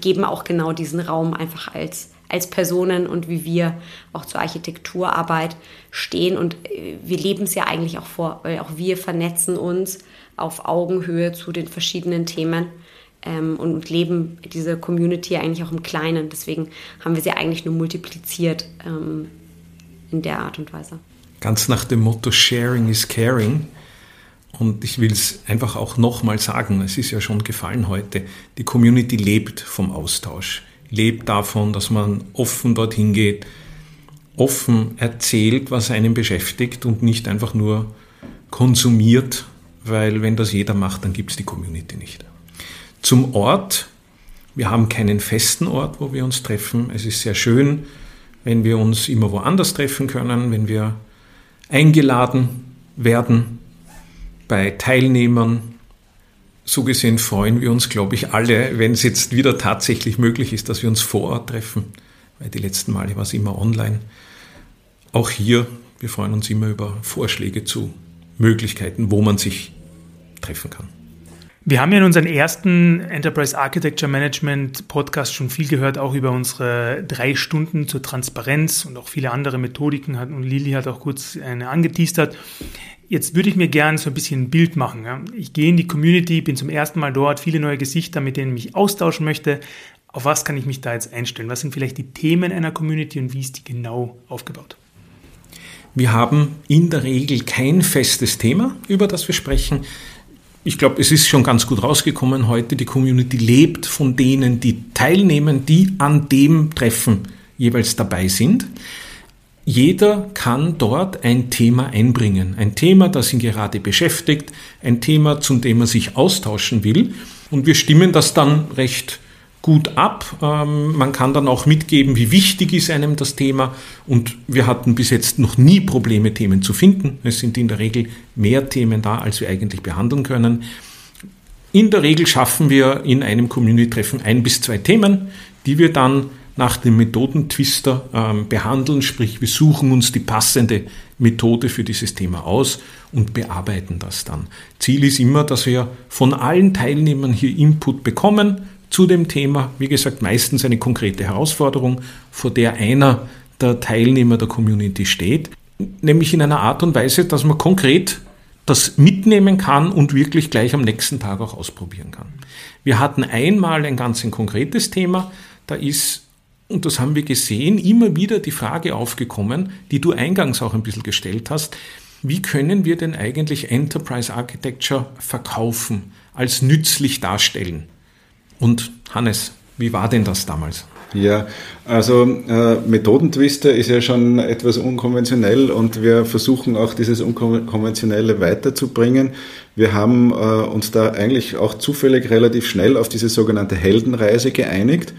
geben auch genau diesen Raum einfach als, als Personen und wie wir auch zur Architekturarbeit stehen. Und äh, wir leben es ja eigentlich auch vor, weil auch wir vernetzen uns auf Augenhöhe zu den verschiedenen Themen ähm, und leben diese Community eigentlich auch im Kleinen. Deswegen haben wir sie eigentlich nur multipliziert ähm, in der Art und Weise. Ganz nach dem Motto Sharing is Caring. Und ich will es einfach auch nochmal sagen, es ist ja schon gefallen heute, die Community lebt vom Austausch, lebt davon, dass man offen dorthin geht, offen erzählt, was einen beschäftigt und nicht einfach nur konsumiert, weil wenn das jeder macht, dann gibt es die Community nicht. Zum Ort. Wir haben keinen festen Ort, wo wir uns treffen. Es ist sehr schön, wenn wir uns immer woanders treffen können, wenn wir eingeladen werden bei Teilnehmern. So gesehen freuen wir uns, glaube ich, alle, wenn es jetzt wieder tatsächlich möglich ist, dass wir uns vor Ort treffen, weil die letzten Male war es immer online. Auch hier, wir freuen uns immer über Vorschläge zu Möglichkeiten, wo man sich treffen kann. Wir haben ja in unserem ersten Enterprise Architecture Management Podcast schon viel gehört, auch über unsere drei Stunden zur Transparenz und auch viele andere Methodiken und Lili hat auch kurz eine angeteasert. Jetzt würde ich mir gerne so ein bisschen ein Bild machen. Ich gehe in die Community, bin zum ersten Mal dort, viele neue Gesichter, mit denen ich mich austauschen möchte. Auf was kann ich mich da jetzt einstellen? Was sind vielleicht die Themen einer Community und wie ist die genau aufgebaut? Wir haben in der Regel kein festes Thema, über das wir sprechen ich glaube, es ist schon ganz gut rausgekommen heute, die Community lebt von denen, die teilnehmen, die an dem Treffen jeweils dabei sind. Jeder kann dort ein Thema einbringen, ein Thema, das ihn gerade beschäftigt, ein Thema, zum dem er sich austauschen will. Und wir stimmen das dann recht gut ab. Ähm, man kann dann auch mitgeben, wie wichtig ist einem das Thema. Und wir hatten bis jetzt noch nie Probleme, Themen zu finden. Es sind in der Regel mehr Themen da, als wir eigentlich behandeln können. In der Regel schaffen wir in einem Community-Treffen ein bis zwei Themen, die wir dann nach dem Methodentwister ähm, behandeln, sprich wir suchen uns die passende Methode für dieses Thema aus und bearbeiten das dann. Ziel ist immer, dass wir von allen Teilnehmern hier Input bekommen, zu dem Thema. Wie gesagt, meistens eine konkrete Herausforderung, vor der einer der Teilnehmer der Community steht, nämlich in einer Art und Weise, dass man konkret das mitnehmen kann und wirklich gleich am nächsten Tag auch ausprobieren kann. Wir hatten einmal ein ganz ein konkretes Thema, da ist, und das haben wir gesehen, immer wieder die Frage aufgekommen, die du eingangs auch ein bisschen gestellt hast, wie können wir denn eigentlich Enterprise Architecture verkaufen, als nützlich darstellen? Und Hannes, wie war denn das damals? Ja, also äh, Methodentwister ist ja schon etwas unkonventionell und wir versuchen auch dieses Unkonventionelle weiterzubringen. Wir haben äh, uns da eigentlich auch zufällig relativ schnell auf diese sogenannte Heldenreise geeinigt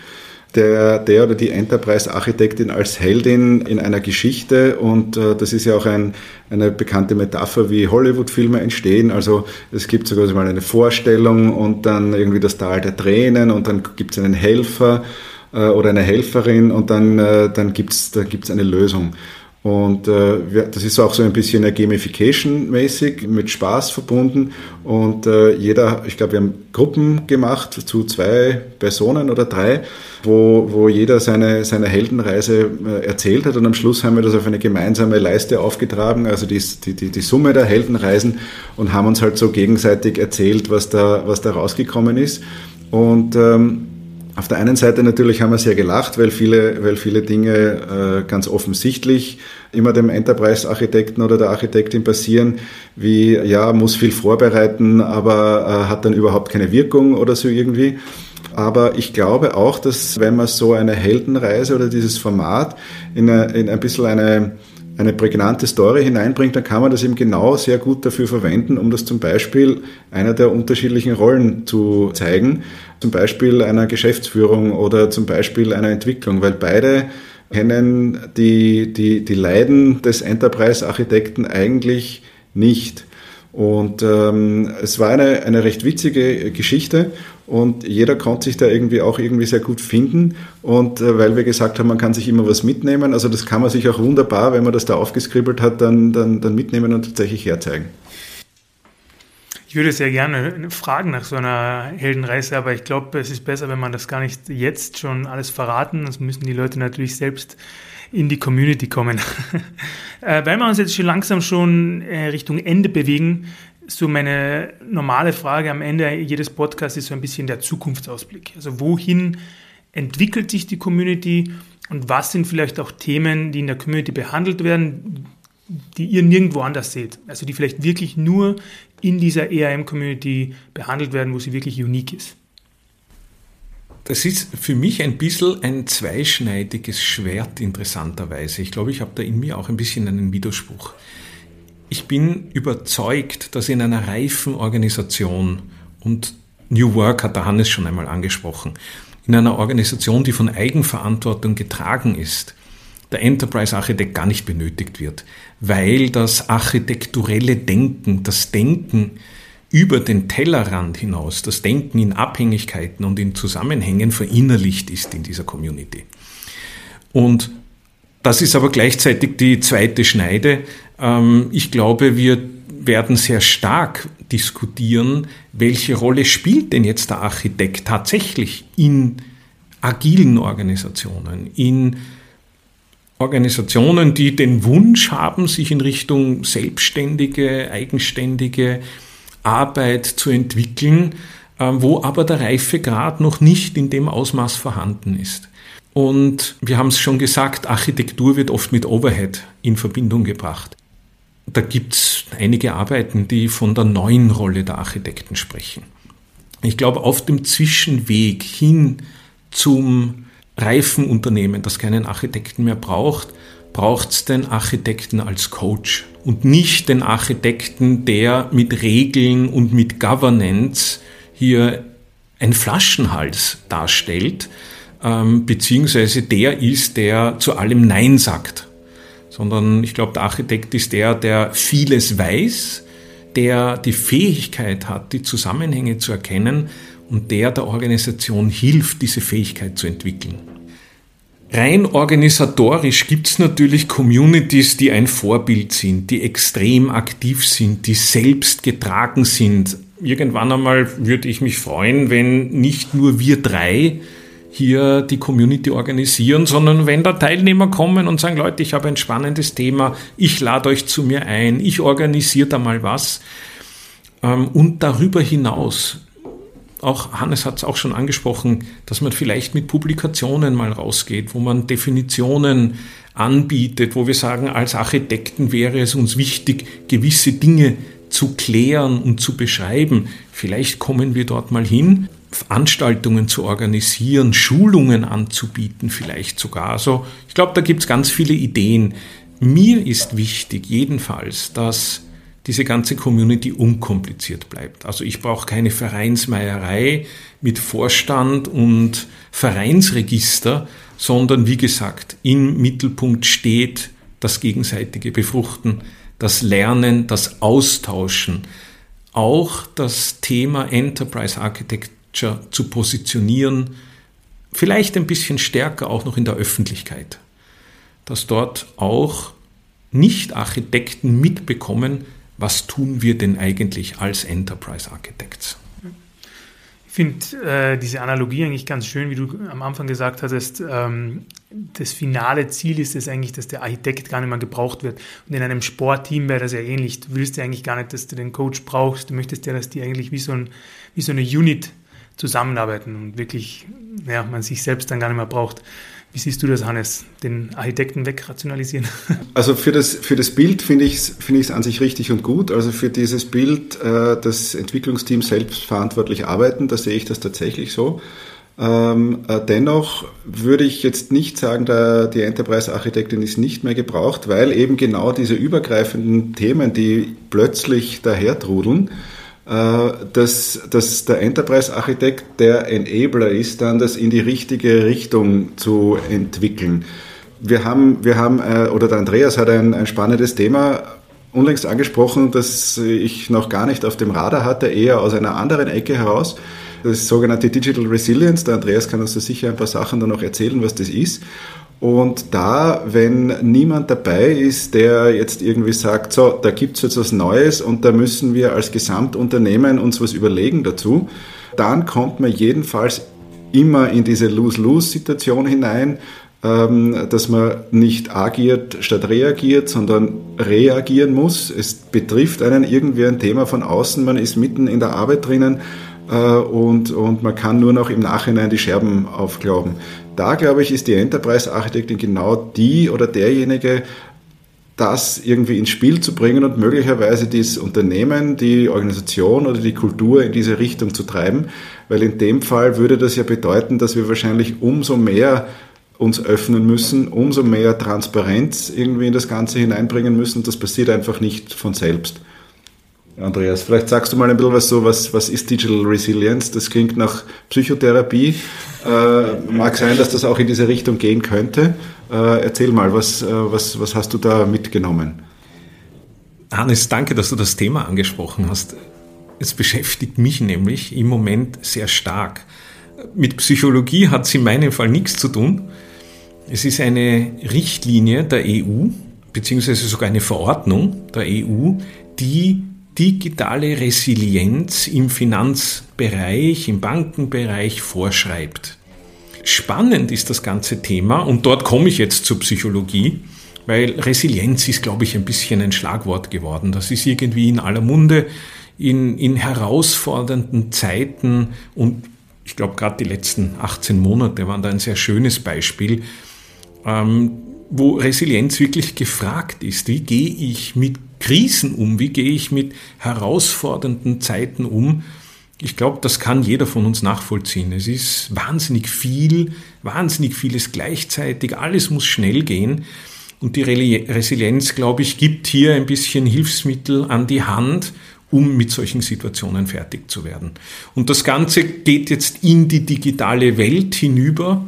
der, der oder die Enterprise-Architektin als Heldin in einer Geschichte und äh, das ist ja auch ein, eine bekannte Metapher, wie Hollywood-Filme entstehen. Also es gibt sogar mal eine Vorstellung und dann irgendwie das Tal der Tränen und dann gibt es einen Helfer äh, oder eine Helferin und dann, äh, dann gibt es da gibt's eine Lösung. Und äh, das ist auch so ein bisschen Gamification-mäßig, mit Spaß verbunden. Und äh, jeder, ich glaube, wir haben Gruppen gemacht zu zwei Personen oder drei, wo, wo jeder seine, seine Heldenreise äh, erzählt hat. Und am Schluss haben wir das auf eine gemeinsame Leiste aufgetragen, also die, die, die Summe der Heldenreisen, und haben uns halt so gegenseitig erzählt, was da, was da rausgekommen ist. Und ähm, auf der einen Seite natürlich haben wir sehr gelacht, weil viele, weil viele Dinge äh, ganz offensichtlich immer dem Enterprise-Architekten oder der Architektin passieren, wie ja, muss viel vorbereiten, aber äh, hat dann überhaupt keine Wirkung oder so irgendwie. Aber ich glaube auch, dass wenn man so eine Heldenreise oder dieses Format in, eine, in ein bisschen eine eine prägnante Story hineinbringt, dann kann man das eben genau sehr gut dafür verwenden, um das zum Beispiel einer der unterschiedlichen Rollen zu zeigen, zum Beispiel einer Geschäftsführung oder zum Beispiel einer Entwicklung, weil beide kennen die, die, die Leiden des Enterprise-Architekten eigentlich nicht. Und ähm, es war eine, eine recht witzige Geschichte und jeder konnte sich da irgendwie auch irgendwie sehr gut finden. Und äh, weil wir gesagt haben, man kann sich immer was mitnehmen, also das kann man sich auch wunderbar, wenn man das da aufgeskribbelt hat, dann, dann, dann mitnehmen und tatsächlich herzeigen. Ich würde sehr gerne fragen nach so einer Heldenreise, aber ich glaube, es ist besser, wenn man das gar nicht jetzt schon alles verraten. Das müssen die Leute natürlich selbst in die Community kommen. [laughs] äh, weil wir uns jetzt schon langsam schon äh, Richtung Ende bewegen, so meine normale Frage am Ende jedes Podcasts ist so ein bisschen der Zukunftsausblick. Also wohin entwickelt sich die Community und was sind vielleicht auch Themen, die in der Community behandelt werden, die ihr nirgendwo anders seht? Also die vielleicht wirklich nur in dieser ERM-Community behandelt werden, wo sie wirklich unique ist. Das ist für mich ein bisschen ein zweischneidiges Schwert, interessanterweise. Ich glaube, ich habe da in mir auch ein bisschen einen Widerspruch. Ich bin überzeugt, dass in einer reifen Organisation, und New Work hat der Hannes schon einmal angesprochen, in einer Organisation, die von Eigenverantwortung getragen ist, der Enterprise-Architekt gar nicht benötigt wird, weil das architekturelle Denken, das Denken über den Tellerrand hinaus, das Denken in Abhängigkeiten und in Zusammenhängen verinnerlicht ist in dieser Community. Und das ist aber gleichzeitig die zweite Schneide. Ähm, ich glaube, wir werden sehr stark diskutieren, welche Rolle spielt denn jetzt der Architekt tatsächlich in agilen Organisationen, in Organisationen, die den Wunsch haben, sich in Richtung selbstständige, eigenständige Arbeit zu entwickeln, äh, wo aber der Reifegrad noch nicht in dem Ausmaß vorhanden ist. Und wir haben es schon gesagt, Architektur wird oft mit Overhead in Verbindung gebracht. Da gibt es einige Arbeiten, die von der neuen Rolle der Architekten sprechen. Ich glaube, auf dem Zwischenweg hin zum reifen Unternehmen, das keinen Architekten mehr braucht, braucht es den Architekten als Coach und nicht den Architekten, der mit Regeln und mit Governance hier ein Flaschenhals darstellt, ähm, beziehungsweise der ist, der zu allem Nein sagt. Sondern ich glaube, der Architekt ist der, der vieles weiß, der die Fähigkeit hat, die Zusammenhänge zu erkennen und der der Organisation hilft, diese Fähigkeit zu entwickeln. Rein organisatorisch gibt es natürlich Communities, die ein Vorbild sind, die extrem aktiv sind, die selbst getragen sind. Irgendwann einmal würde ich mich freuen, wenn nicht nur wir drei hier die Community organisieren, sondern wenn da Teilnehmer kommen und sagen, Leute, ich habe ein spannendes Thema, ich lade euch zu mir ein, ich organisiere da mal was. Ähm, und darüber hinaus auch Hannes hat es auch schon angesprochen, dass man vielleicht mit Publikationen mal rausgeht, wo man Definitionen anbietet, wo wir sagen, als Architekten wäre es uns wichtig, gewisse Dinge zu klären und zu beschreiben. Vielleicht kommen wir dort mal hin, Veranstaltungen zu organisieren, Schulungen anzubieten, vielleicht sogar. Also ich glaube, da gibt es ganz viele Ideen. Mir ist wichtig jedenfalls, dass diese ganze Community unkompliziert bleibt. Also ich brauche keine Vereinsmeierei mit Vorstand und Vereinsregister, sondern wie gesagt, im Mittelpunkt steht das gegenseitige Befruchten, das Lernen, das Austauschen, auch das Thema Enterprise Architecture zu positionieren, vielleicht ein bisschen stärker auch noch in der Öffentlichkeit, dass dort auch Nicht-Architekten mitbekommen, was tun wir denn eigentlich als Enterprise Architects? Ich finde äh, diese Analogie eigentlich ganz schön, wie du am Anfang gesagt hattest. Ähm, das finale Ziel ist es eigentlich, dass der Architekt gar nicht mehr gebraucht wird. Und in einem Sportteam wäre das ja ähnlich. Du willst ja eigentlich gar nicht, dass du den Coach brauchst. Du möchtest ja, dass die eigentlich wie so, ein, wie so eine Unit zusammenarbeiten und wirklich, ja, man sich selbst dann gar nicht mehr braucht. Wie siehst du das, Hannes, den Architekten wegrationalisieren? [laughs] Also für das, für das Bild finde ich es find an sich richtig und gut. Also für dieses Bild, äh, das Entwicklungsteam selbst verantwortlich arbeiten, da sehe ich das tatsächlich so. Ähm, äh, dennoch würde ich jetzt nicht sagen, die Enterprise-Architektin ist nicht mehr gebraucht, weil eben genau diese übergreifenden Themen, die plötzlich dahertrudeln, dass, dass der Enterprise-Architekt der Enabler ist, dann das in die richtige Richtung zu entwickeln. Wir haben, wir haben äh, oder der Andreas hat ein, ein spannendes Thema unlängst angesprochen, das ich noch gar nicht auf dem Radar hatte, eher aus einer anderen Ecke heraus. Das sogenannte Digital Resilience. Der Andreas kann uns da sicher ein paar Sachen dann noch erzählen, was das ist. Und da, wenn niemand dabei ist, der jetzt irgendwie sagt, so, da gibt's jetzt was Neues und da müssen wir als Gesamtunternehmen uns was überlegen dazu, dann kommt man jedenfalls immer in diese Lose-Lose-Situation hinein, ähm, dass man nicht agiert statt reagiert, sondern reagieren muss. Es betrifft einen irgendwie ein Thema von außen, man ist mitten in der Arbeit drinnen äh, und, und man kann nur noch im Nachhinein die Scherben aufglauben. Da, glaube ich, ist die Enterprise-Architektin genau die oder derjenige, das irgendwie ins Spiel zu bringen und möglicherweise das Unternehmen, die Organisation oder die Kultur in diese Richtung zu treiben, weil in dem Fall würde das ja bedeuten, dass wir wahrscheinlich umso mehr uns öffnen müssen, umso mehr Transparenz irgendwie in das Ganze hineinbringen müssen. Das passiert einfach nicht von selbst. Andreas, vielleicht sagst du mal ein bisschen was so, was, was ist Digital Resilience? Das klingt nach Psychotherapie. [laughs] Äh, mag sein, dass das auch in diese Richtung gehen könnte. Äh, erzähl mal, was, äh, was, was hast du da mitgenommen? Hannes, danke, dass du das Thema angesprochen hast. Es beschäftigt mich nämlich im Moment sehr stark. Mit Psychologie hat es in meinem Fall nichts zu tun. Es ist eine Richtlinie der EU, beziehungsweise sogar eine Verordnung der EU, die digitale Resilienz im Finanzbereich, im Bankenbereich vorschreibt. Spannend ist das ganze Thema und dort komme ich jetzt zur Psychologie, weil Resilienz ist, glaube ich, ein bisschen ein Schlagwort geworden. Das ist irgendwie in aller Munde, in, in herausfordernden Zeiten und ich glaube, gerade die letzten 18 Monate waren da ein sehr schönes Beispiel, ähm, wo Resilienz wirklich gefragt ist. Wie gehe ich mit Krisen um? Wie gehe ich mit herausfordernden Zeiten um? Ich glaube, das kann jeder von uns nachvollziehen. Es ist wahnsinnig viel, wahnsinnig vieles gleichzeitig, alles muss schnell gehen. Und die Resilienz, glaube ich, gibt hier ein bisschen Hilfsmittel an die Hand, um mit solchen Situationen fertig zu werden. Und das Ganze geht jetzt in die digitale Welt hinüber.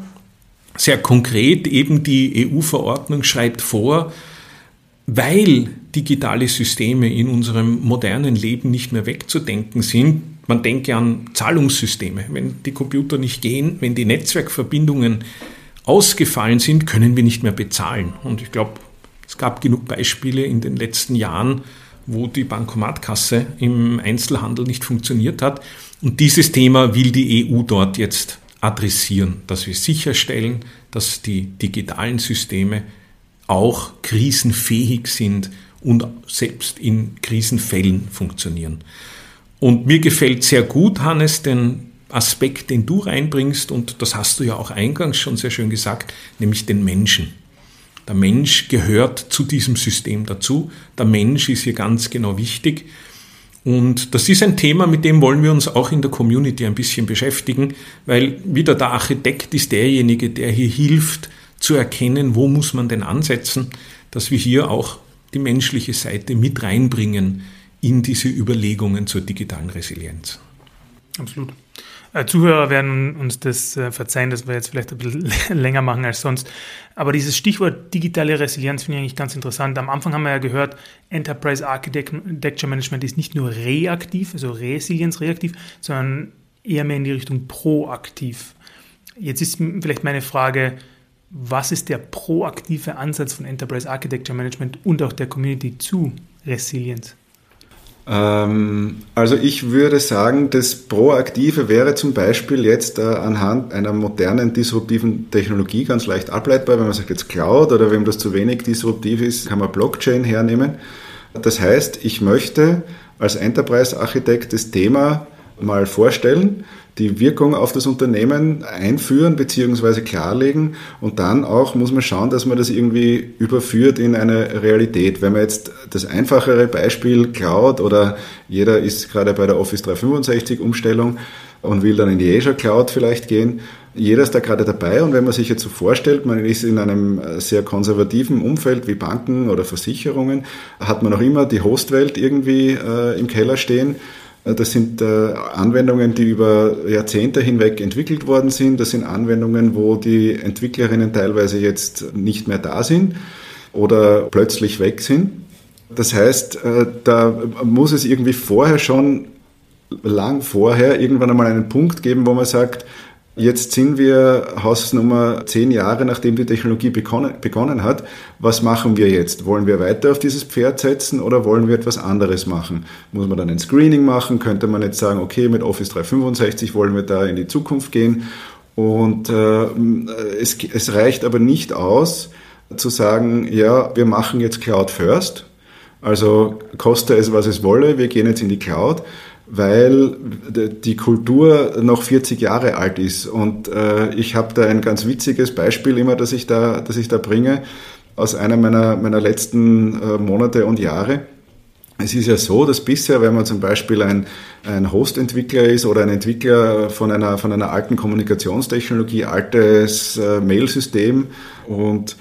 Sehr konkret, eben die EU-Verordnung schreibt vor, weil digitale Systeme in unserem modernen Leben nicht mehr wegzudenken sind, man denke an Zahlungssysteme. Wenn die Computer nicht gehen, wenn die Netzwerkverbindungen ausgefallen sind, können wir nicht mehr bezahlen. Und ich glaube, es gab genug Beispiele in den letzten Jahren, wo die Bankomatkasse im Einzelhandel nicht funktioniert hat. Und dieses Thema will die EU dort jetzt adressieren, dass wir sicherstellen, dass die digitalen Systeme auch krisenfähig sind und selbst in Krisenfällen funktionieren. Und mir gefällt sehr gut, Hannes, den Aspekt, den du reinbringst, und das hast du ja auch eingangs schon sehr schön gesagt, nämlich den Menschen. Der Mensch gehört zu diesem System dazu. Der Mensch ist hier ganz genau wichtig. Und das ist ein Thema, mit dem wollen wir uns auch in der Community ein bisschen beschäftigen, weil wieder der Architekt ist derjenige, der hier hilft zu erkennen, wo muss man denn ansetzen, dass wir hier auch die menschliche Seite mit reinbringen in diese Überlegungen zur digitalen Resilienz. Absolut. Äh, Zuhörer werden uns das äh, verzeihen, dass wir jetzt vielleicht ein bisschen [laughs] länger machen als sonst. Aber dieses Stichwort digitale Resilienz finde ich eigentlich ganz interessant. Am Anfang haben wir ja gehört, Enterprise Architecture Management ist nicht nur reaktiv, also Resilienz reaktiv, sondern eher mehr in die Richtung proaktiv. Jetzt ist vielleicht meine Frage, was ist der proaktive Ansatz von Enterprise Architecture Management und auch der Community zu Resilienz? Ähm, also ich würde sagen, das Proaktive wäre zum Beispiel jetzt äh, anhand einer modernen disruptiven Technologie ganz leicht ableitbar. Wenn man sagt jetzt Cloud oder wenn das zu wenig disruptiv ist, kann man Blockchain hernehmen. Das heißt, ich möchte als Enterprise-Architekt das Thema mal vorstellen, die Wirkung auf das Unternehmen einführen bzw. klarlegen und dann auch muss man schauen, dass man das irgendwie überführt in eine Realität. Wenn man jetzt das einfachere Beispiel Cloud oder jeder ist gerade bei der Office 365 Umstellung und will dann in die Azure Cloud vielleicht gehen, jeder ist da gerade dabei und wenn man sich jetzt so vorstellt, man ist in einem sehr konservativen Umfeld wie Banken oder Versicherungen, hat man noch immer die Hostwelt irgendwie äh, im Keller stehen das sind äh, Anwendungen, die über Jahrzehnte hinweg entwickelt worden sind. Das sind Anwendungen, wo die Entwicklerinnen teilweise jetzt nicht mehr da sind oder plötzlich weg sind. Das heißt, äh, da muss es irgendwie vorher schon, lang vorher, irgendwann einmal einen Punkt geben, wo man sagt, Jetzt sind wir Hausnummer zehn Jahre, nachdem die Technologie begonnen hat. Was machen wir jetzt? Wollen wir weiter auf dieses Pferd setzen oder wollen wir etwas anderes machen? Muss man dann ein Screening machen? Könnte man jetzt sagen, okay, mit Office 365 wollen wir da in die Zukunft gehen? Und äh, es, es reicht aber nicht aus, zu sagen, ja, wir machen jetzt Cloud First. Also koste es, was es wolle, wir gehen jetzt in die Cloud weil die Kultur noch 40 Jahre alt ist. Und äh, ich habe da ein ganz witziges Beispiel immer, das ich da, das ich da bringe, aus einer meiner, meiner letzten äh, Monate und Jahre. Es ist ja so, dass bisher, wenn man zum Beispiel ein, ein Host-Entwickler ist oder ein Entwickler von einer, von einer alten Kommunikationstechnologie, altes äh, Mailsystem und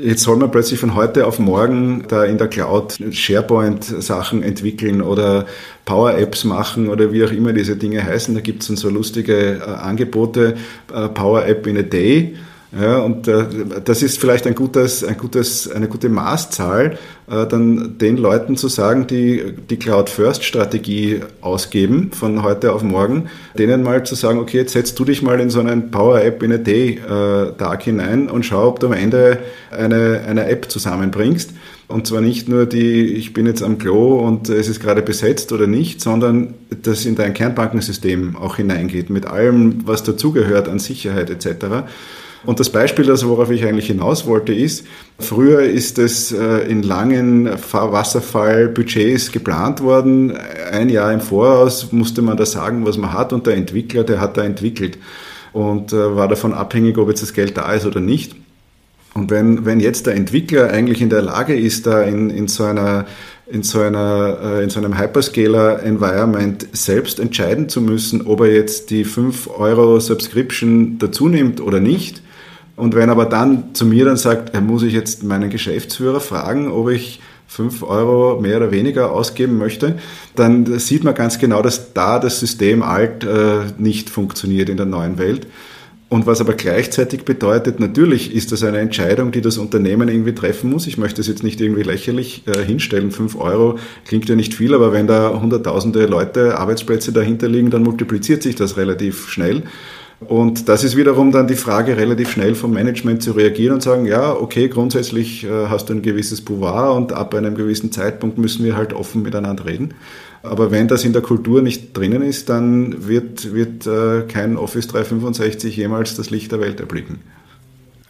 Jetzt soll man plötzlich von heute auf morgen da in der Cloud SharePoint-Sachen entwickeln oder Power-Apps machen oder wie auch immer diese Dinge heißen. Da gibt es dann so lustige äh, Angebote, äh, Power-App in a Day ja, und äh, das ist vielleicht ein gutes, ein gutes, eine gute Maßzahl, äh, dann den Leuten zu sagen, die die Cloud-First-Strategie ausgeben von heute auf morgen, denen mal zu sagen, okay, jetzt setzt du dich mal in so einen Power-App in a Day-Tag äh, hinein und schau, ob du am Ende eine, eine App zusammenbringst. Und zwar nicht nur die, ich bin jetzt am Klo und es ist gerade besetzt oder nicht, sondern das in dein Kernbankensystem auch hineingeht, mit allem, was dazugehört an Sicherheit etc. Und das Beispiel, also worauf ich eigentlich hinaus wollte, ist, früher ist es äh, in langen Wasserfallbudgets geplant worden. Ein Jahr im Voraus musste man da sagen, was man hat und der Entwickler, der hat da entwickelt und äh, war davon abhängig, ob jetzt das Geld da ist oder nicht. Und wenn, wenn jetzt der Entwickler eigentlich in der Lage ist, da in, in so einer in so, einer, äh, in so einem Hyperscaler-Environment selbst entscheiden zu müssen, ob er jetzt die 5 Euro Subscription dazu nimmt oder nicht, und wenn aber dann zu mir dann sagt, muss ich jetzt meinen Geschäftsführer fragen, ob ich fünf Euro mehr oder weniger ausgeben möchte, dann sieht man ganz genau, dass da das System alt äh, nicht funktioniert in der neuen Welt. Und was aber gleichzeitig bedeutet, natürlich ist das eine Entscheidung, die das Unternehmen irgendwie treffen muss. Ich möchte es jetzt nicht irgendwie lächerlich äh, hinstellen. Fünf Euro klingt ja nicht viel, aber wenn da hunderttausende Leute Arbeitsplätze dahinter liegen, dann multipliziert sich das relativ schnell. Und das ist wiederum dann die Frage, relativ schnell vom Management zu reagieren und sagen, ja, okay, grundsätzlich äh, hast du ein gewisses Pouvoir und ab einem gewissen Zeitpunkt müssen wir halt offen miteinander reden. Aber wenn das in der Kultur nicht drinnen ist, dann wird, wird äh, kein Office 365 jemals das Licht der Welt erblicken.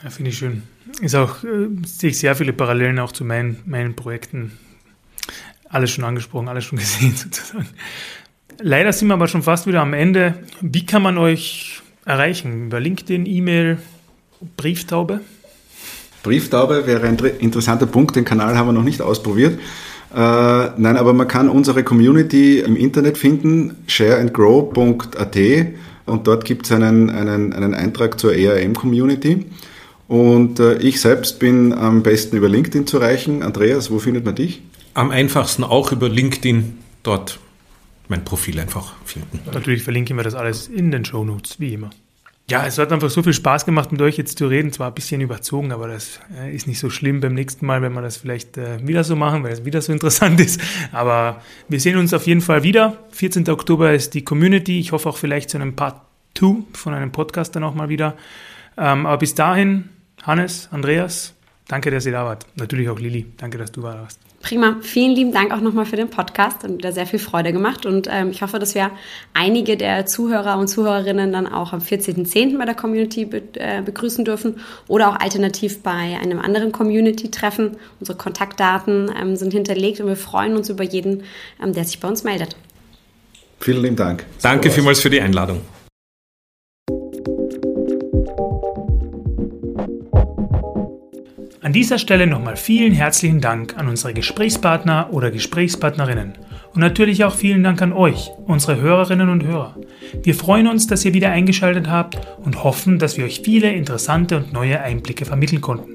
Ja, finde ich schön. Ist auch, äh, sehe ich sehr viele Parallelen auch zu meinen, meinen Projekten. Alles schon angesprochen, alles schon [laughs] gesehen sozusagen. Leider sind wir aber schon fast wieder am Ende. Wie kann man euch erreichen? Über LinkedIn, E-Mail, Brieftaube? Brieftaube wäre ein interessanter Punkt. Den Kanal haben wir noch nicht ausprobiert. Äh, nein, aber man kann unsere Community im Internet finden, shareandgrow.at und dort gibt es einen, einen, einen Eintrag zur ERM-Community. Und äh, ich selbst bin am besten über LinkedIn zu erreichen. Andreas, wo findet man dich? Am einfachsten auch über LinkedIn. Dort mein Profil einfach finden. Natürlich verlinken wir das alles in den Show Notes, wie immer. Ja, es hat einfach so viel Spaß gemacht, mit euch jetzt zu reden. Zwar ein bisschen überzogen, aber das äh, ist nicht so schlimm beim nächsten Mal, wenn wir das vielleicht äh, wieder so machen, weil es wieder so interessant [laughs] ist. Aber wir sehen uns auf jeden Fall wieder. 14. Oktober ist die Community. Ich hoffe auch vielleicht zu einem Part 2 von einem Podcast dann auch mal wieder. Ähm, aber bis dahin, Hannes, Andreas, danke, dass ihr da wart. Natürlich auch Lili, danke, dass du da warst. Prima. Vielen lieben Dank auch nochmal für den Podcast. Hat wieder sehr viel Freude gemacht. Und ähm, ich hoffe, dass wir einige der Zuhörer und Zuhörerinnen dann auch am 14.10. bei der Community be äh, begrüßen dürfen oder auch alternativ bei einem anderen Community-Treffen. Unsere Kontaktdaten ähm, sind hinterlegt und wir freuen uns über jeden, ähm, der sich bei uns meldet. Vielen lieben Dank. Danke vielmals für die Einladung. An dieser Stelle nochmal vielen herzlichen Dank an unsere Gesprächspartner oder Gesprächspartnerinnen und natürlich auch vielen Dank an euch, unsere Hörerinnen und Hörer. Wir freuen uns, dass ihr wieder eingeschaltet habt und hoffen, dass wir euch viele interessante und neue Einblicke vermitteln konnten.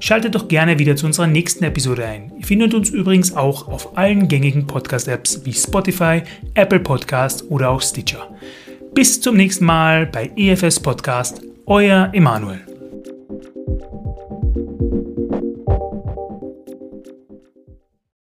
Schaltet doch gerne wieder zu unserer nächsten Episode ein. Ihr findet uns übrigens auch auf allen gängigen Podcast-Apps wie Spotify, Apple Podcast oder auch Stitcher. Bis zum nächsten Mal bei EFS Podcast, euer Emanuel.